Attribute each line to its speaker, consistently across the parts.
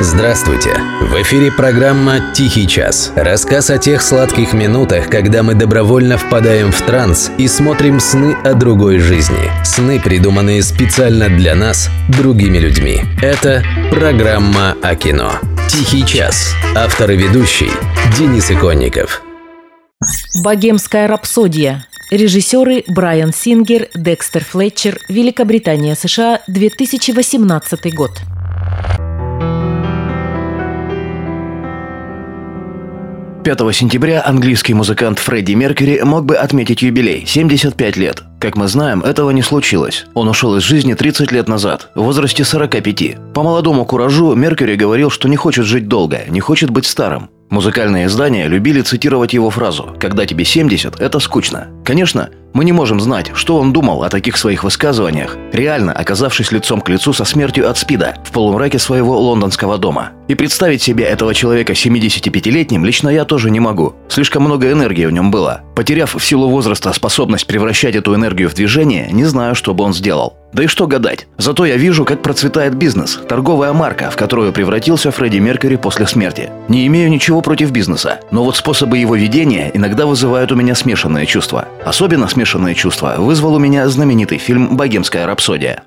Speaker 1: Здравствуйте! В эфире программа «Тихий час». Рассказ о тех сладких минутах, когда мы добровольно впадаем в транс и смотрим сны о другой жизни. Сны, придуманные специально для нас, другими людьми. Это программа о кино. «Тихий час». Автор и ведущий Денис Иконников.
Speaker 2: Богемская рапсодия. Режиссеры Брайан Сингер, Декстер Флетчер, Великобритания, США, 2018 год.
Speaker 3: 5 сентября английский музыкант Фредди Меркьюри мог бы отметить юбилей – 75 лет. Как мы знаем, этого не случилось. Он ушел из жизни 30 лет назад, в возрасте 45. По молодому куражу Меркьюри говорил, что не хочет жить долго, не хочет быть старым. Музыкальные издания любили цитировать его фразу «Когда тебе 70, это скучно». Конечно, мы не можем знать, что он думал о таких своих высказываниях, реально оказавшись лицом к лицу со смертью от СПИДа в полумраке своего лондонского дома. И представить себе этого человека 75-летним лично я тоже не могу. Слишком много энергии в нем было. Потеряв в силу возраста способность превращать эту энергию в движение, не знаю, что бы он сделал. Да и что гадать. Зато я вижу, как процветает бизнес, торговая марка, в которую превратился Фредди Меркьюри после смерти. Не имею ничего против бизнеса, но вот способы его ведения иногда вызывают у меня смешанные чувства. Особенно смешанные чувства вызвал у меня знаменитый фильм «Богемская рапсодия».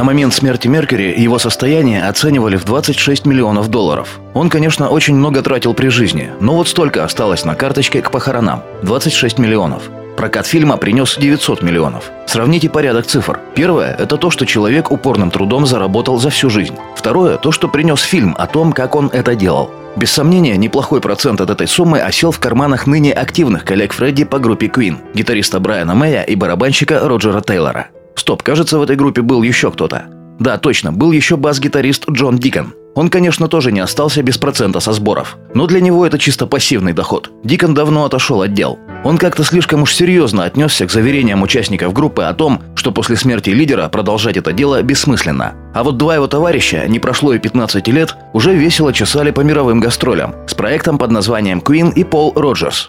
Speaker 3: На момент смерти Меркьюри его состояние оценивали в 26 миллионов долларов. Он, конечно, очень много тратил при жизни, но вот столько осталось на карточке к похоронам – 26 миллионов. Прокат фильма принес 900 миллионов. Сравните порядок цифр. Первое – это то, что человек упорным трудом заработал за всю жизнь. Второе – то, что принес фильм о том, как он это делал. Без сомнения, неплохой процент от этой суммы осел в карманах ныне активных коллег Фредди по группе Queen, гитариста Брайана Мэя и барабанщика Роджера Тейлора. Стоп, кажется, в этой группе был еще кто-то. Да, точно, был еще бас-гитарист Джон Дикон. Он, конечно, тоже не остался без процента со сборов. Но для него это чисто пассивный доход. Дикон давно отошел от дел. Он как-то слишком уж серьезно отнесся к заверениям участников группы о том, что после смерти лидера продолжать это дело бессмысленно. А вот два его товарища, не прошло и 15 лет, уже весело чесали по мировым гастролям с проектом под названием Queen и Пол Роджерс.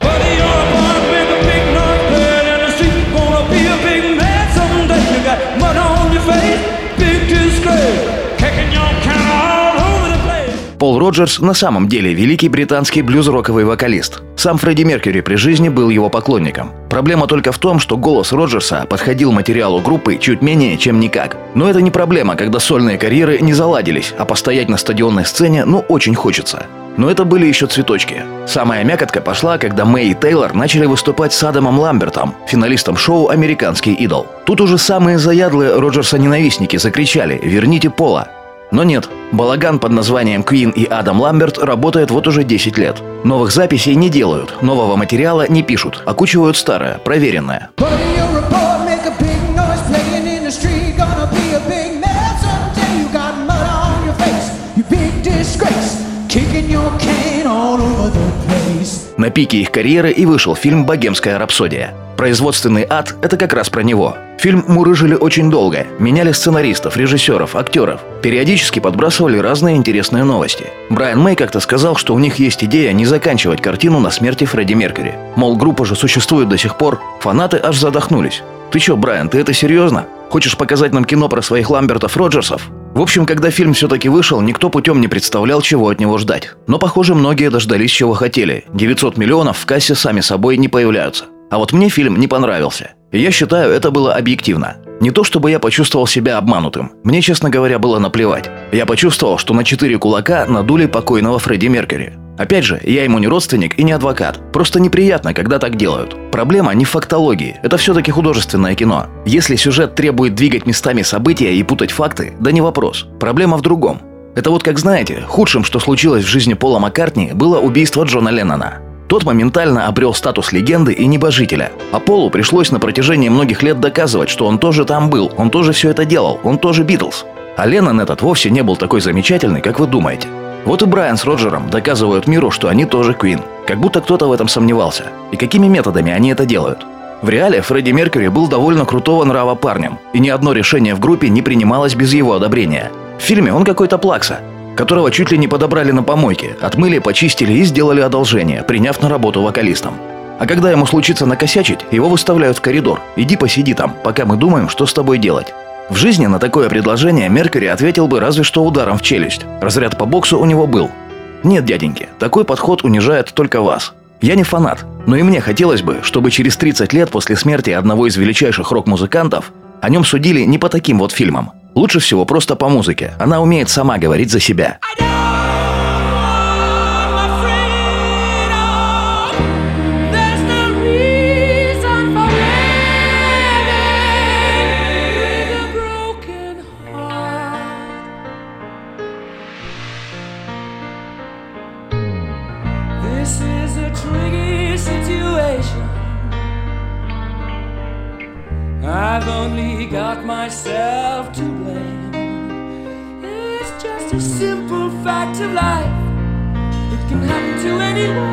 Speaker 3: Пол Роджерс на самом деле великий британский блюз-роковый вокалист. Сам Фредди Меркьюри при жизни был его поклонником. Проблема только в том, что голос Роджерса подходил материалу группы чуть менее, чем никак. Но это не проблема, когда сольные карьеры не заладились, а постоять на стадионной сцене ну очень хочется. Но это были еще цветочки. Самая мякотка пошла, когда Мэй и Тейлор начали выступать с Адамом Ламбертом, финалистом шоу «Американский идол». Тут уже самые заядлые Роджерса-ненавистники закричали «Верните Пола!». Но нет, балаган под названием Queen и Адам Ламберт работает вот уже 10 лет. Новых записей не делают, нового материала не пишут, окучивают старое, проверенное. Kicking на пике их карьеры и вышел фильм «Богемская рапсодия». Производственный ад – это как раз про него. Фильм мурыжили очень долго, меняли сценаристов, режиссеров, актеров. Периодически подбрасывали разные интересные новости. Брайан Мэй как-то сказал, что у них есть идея не заканчивать картину на смерти Фредди Меркьюри. Мол, группа же существует до сих пор. Фанаты аж задохнулись. «Ты чё, Брайан, ты это серьезно? Хочешь показать нам кино про своих Ламбертов Роджерсов?» В общем, когда фильм все-таки вышел, никто путем не представлял, чего от него ждать. Но, похоже, многие дождались, чего хотели. 900 миллионов в кассе сами собой не появляются. А вот мне фильм не понравился. Я считаю, это было объективно. Не то чтобы я почувствовал себя обманутым. Мне, честно говоря, было наплевать. Я почувствовал, что на четыре кулака надули покойного Фредди Меркьюри. Опять же, я ему не родственник и не адвокат. Просто неприятно, когда так делают. Проблема не в фактологии. Это все-таки художественное кино. Если сюжет требует двигать местами события и путать факты, да не вопрос. Проблема в другом. Это вот как знаете, худшим, что случилось в жизни Пола Маккартни, было убийство Джона Леннона. Тот моментально обрел статус легенды и небожителя. А Полу пришлось на протяжении многих лет доказывать, что он тоже там был, он тоже все это делал, он тоже Битлз. А Леннон этот вовсе не был такой замечательный, как вы думаете. Вот и Брайан с Роджером доказывают миру, что они тоже Квин. Как будто кто-то в этом сомневался. И какими методами они это делают? В реале Фредди Меркьюри был довольно крутого нрава парнем, и ни одно решение в группе не принималось без его одобрения. В фильме он какой-то плакса. которого чуть ли не подобрали на помойке, отмыли, почистили и сделали одолжение, приняв на работу вокалистом. А когда ему случится накосячить, его выставляют в коридор. Иди посиди там, пока мы думаем, что с тобой делать. В жизни на такое предложение Меркьюри ответил бы разве что ударом в челюсть. Разряд по боксу у него был. Нет, дяденьки, такой подход унижает только вас. Я не фанат, но и мне хотелось бы, чтобы через 30 лет после смерти одного из величайших рок-музыкантов о нем судили не по таким вот фильмам. Лучше всего просто по музыке. Она умеет сама говорить за себя.
Speaker 4: I've only got myself to blame. It's just a simple fact of life. It can happen to anyone.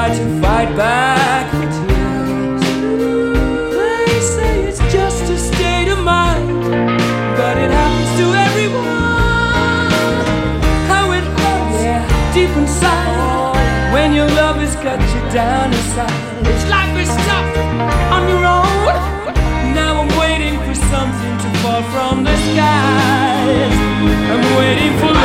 Speaker 4: Try to fight back the tears. They say it's just a state of mind, but it happens to everyone. How it hurts yeah. deep inside when your love has cut you down inside. It's life is tough on your own. Now I'm waiting for something to fall from the skies. I'm waiting for